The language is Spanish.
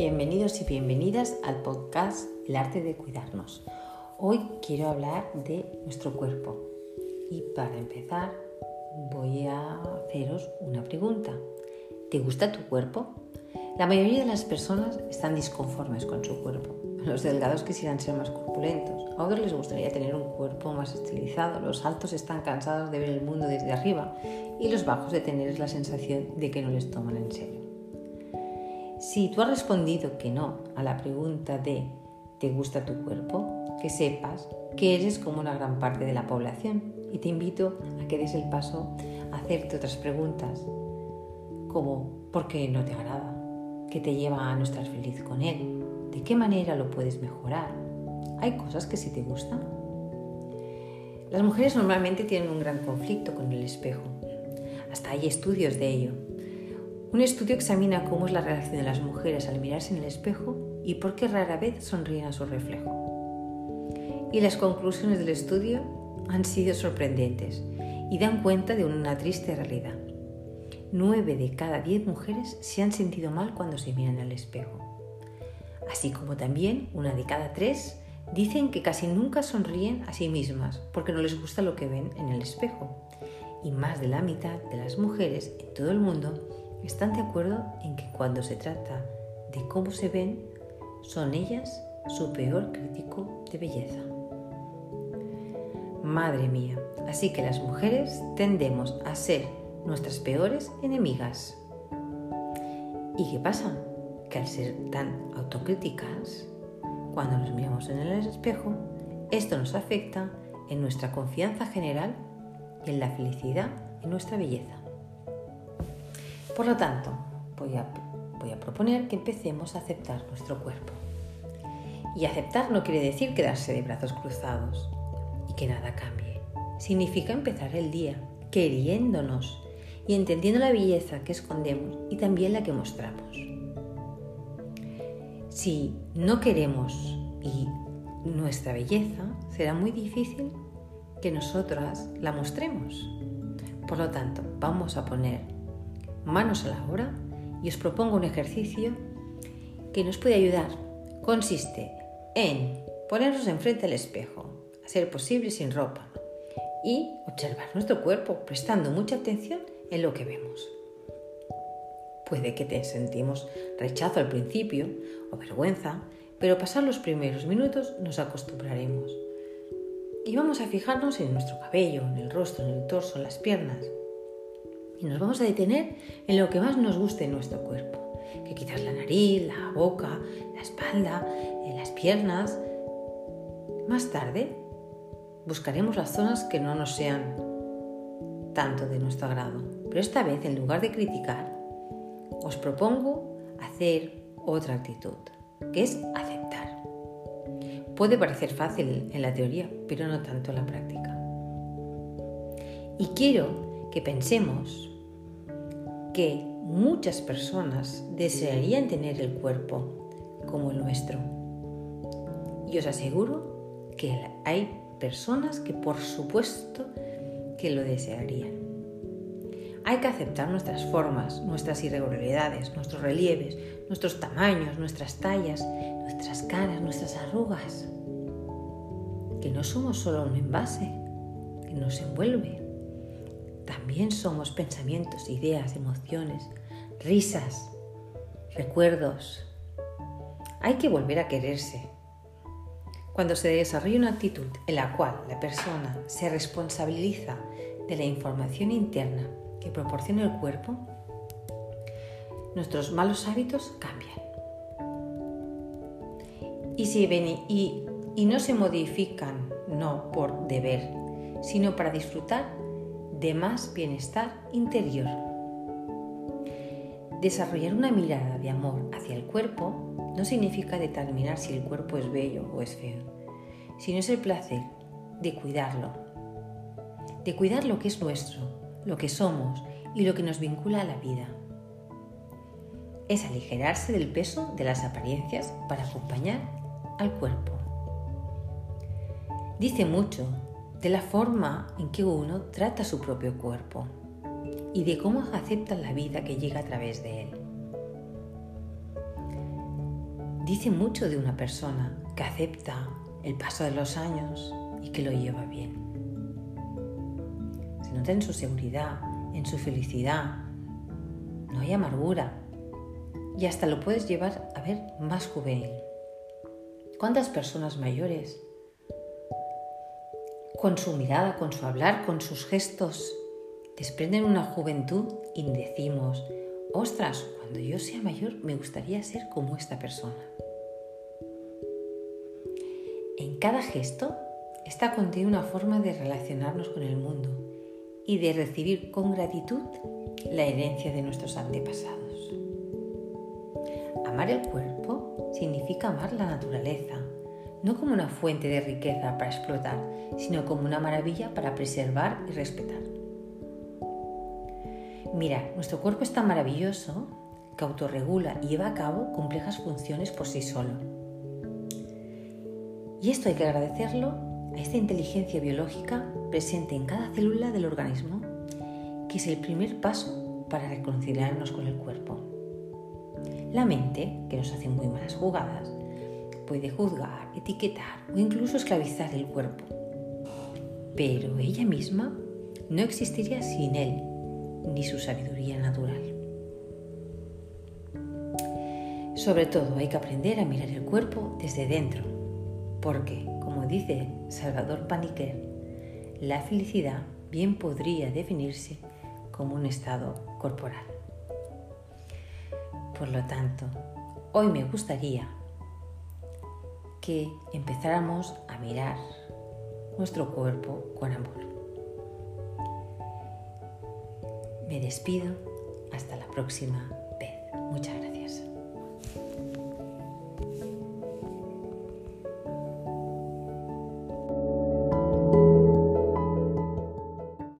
Bienvenidos y bienvenidas al podcast El arte de cuidarnos. Hoy quiero hablar de nuestro cuerpo y para empezar voy a haceros una pregunta. ¿Te gusta tu cuerpo? La mayoría de las personas están disconformes con su cuerpo. Los delgados quisieran ser más corpulentos, a otros les gustaría tener un cuerpo más estilizado, los altos están cansados de ver el mundo desde arriba y los bajos de tener la sensación de que no les toman en serio. Si tú has respondido que no a la pregunta de ¿te gusta tu cuerpo? Que sepas que eres como una gran parte de la población y te invito a que des el paso a hacerte otras preguntas como ¿por qué no te agrada? ¿Qué te lleva a no estar feliz con él? ¿De qué manera lo puedes mejorar? ¿Hay cosas que sí te gustan? Las mujeres normalmente tienen un gran conflicto con el espejo. Hasta hay estudios de ello. Un estudio examina cómo es la relación de las mujeres al mirarse en el espejo y por qué rara vez sonríen a su reflejo. Y las conclusiones del estudio han sido sorprendentes y dan cuenta de una triste realidad. Nueve de cada diez mujeres se han sentido mal cuando se miran al espejo. Así como también una de cada tres dicen que casi nunca sonríen a sí mismas porque no les gusta lo que ven en el espejo. Y más de la mitad de las mujeres en todo el mundo están de acuerdo en que cuando se trata de cómo se ven, son ellas su peor crítico de belleza. Madre mía, así que las mujeres tendemos a ser nuestras peores enemigas. ¿Y qué pasa? Que al ser tan autocríticas, cuando nos miramos en el espejo, esto nos afecta en nuestra confianza general y en la felicidad en nuestra belleza. Por lo tanto, voy a, proponer que empecemos a aceptar nuestro cuerpo. Y aceptar no quiere decir quedarse de brazos cruzados y que nada cambie. Significa empezar el día queriéndonos y entendiendo la belleza que escondemos y también la que mostramos. Si no queremos y nuestra belleza, será muy difícil que nosotras la mostremos. Por lo tanto, vamos a poner manos a la obra y os propongo un ejercicio que nos puede ayudar. Consiste en ponernos enfrente al espejo, a ser posible sin ropa, y observar nuestro cuerpo prestando mucha atención en lo que vemos. Puede que te sentimos rechazo al principio o vergüenza, pero pasar los primeros minutos nos acostumbraremos. Y vamos a fijarnos en nuestro cabello, en el rostro, en el torso, en las piernas y nos vamos a detener en lo que más nos guste nuestro cuerpo, que quizás la nariz, la boca, la espalda, en las piernas. Más tarde buscaremos las zonas que no nos sean tanto de nuestro agrado, pero esta vez en lugar de criticar, os propongo hacer otra actitud, que es aceptar. Puede parecer fácil en la teoría, pero no tanto en la práctica. Y quiero que pensemos que muchas personas desearían tener el cuerpo como el nuestro. Y os aseguro que hay personas que por supuesto que lo desearían. Hay que aceptar nuestras formas, nuestras irregularidades, nuestros relieves, nuestros tamaños, nuestras tallas, nuestras caras, nuestras arrugas. Que no somos solo un envase que nos envuelve, también somos pensamientos, ideas, emociones, risas, recuerdos. Hay que volver a quererse. Cuando se desarrolla una actitud en la cual la persona se responsabiliza de la información interna que proporciona el cuerpo, nuestros malos hábitos cambian. Y, si no se modifican no por deber, sino para disfrutar de más bienestar interior. Desarrollar una mirada de amor hacia el cuerpo no significa determinar si el cuerpo es bello o es feo, sino es el placer de cuidarlo, de cuidar lo que es nuestro, lo que somos y lo que nos vincula a la vida. Es aligerarse del peso de las apariencias para acompañar al cuerpo. Dice mucho de la forma en que uno trata su propio cuerpo y de cómo acepta la vida que llega a través de él. dice mucho de una persona que acepta el paso de los años y que lo lleva bien. Se nota en su seguridad, en su felicidad. No hay amargura. Y hasta lo puedes llevar a ver más juvenil. ¿Cuántas personas mayores, con su mirada, con su hablar, con sus gestos, desprenden una juventud y decimos, ostras, cuando yo sea mayor me gustaría ser como esta persona? En cada gesto está contiene una forma de relacionarnos con el mundo y de recibir con gratitud la herencia de nuestros antepasados. Amar el cuerpo significa amar la naturaleza, no como una fuente de riqueza para explotar, sino como una maravilla para preservar y respetar. Mira, nuestro cuerpo es tan maravilloso que autorregula y lleva a cabo complejas funciones por sí solo. Y esto hay que agradecerlo a esta inteligencia biológica presente en cada célula del organismo, que es el primer paso para reconciliarnos con el cuerpo. La mente, que nos hace muy malas jugadas, puede juzgar, etiquetar o incluso esclavizar el cuerpo. Pero ella misma no existiría sin él ni su sabiduría natural. Sobre todo hay que aprender a mirar el cuerpo desde dentro, porque, como dice Salvador Paniquer, la felicidad bien podría definirse como un estado corporal. Por lo tanto, hoy me gustaría que empezáramos a mirar nuestro cuerpo con amor. Me despido hasta la próxima vez. Muchas gracias.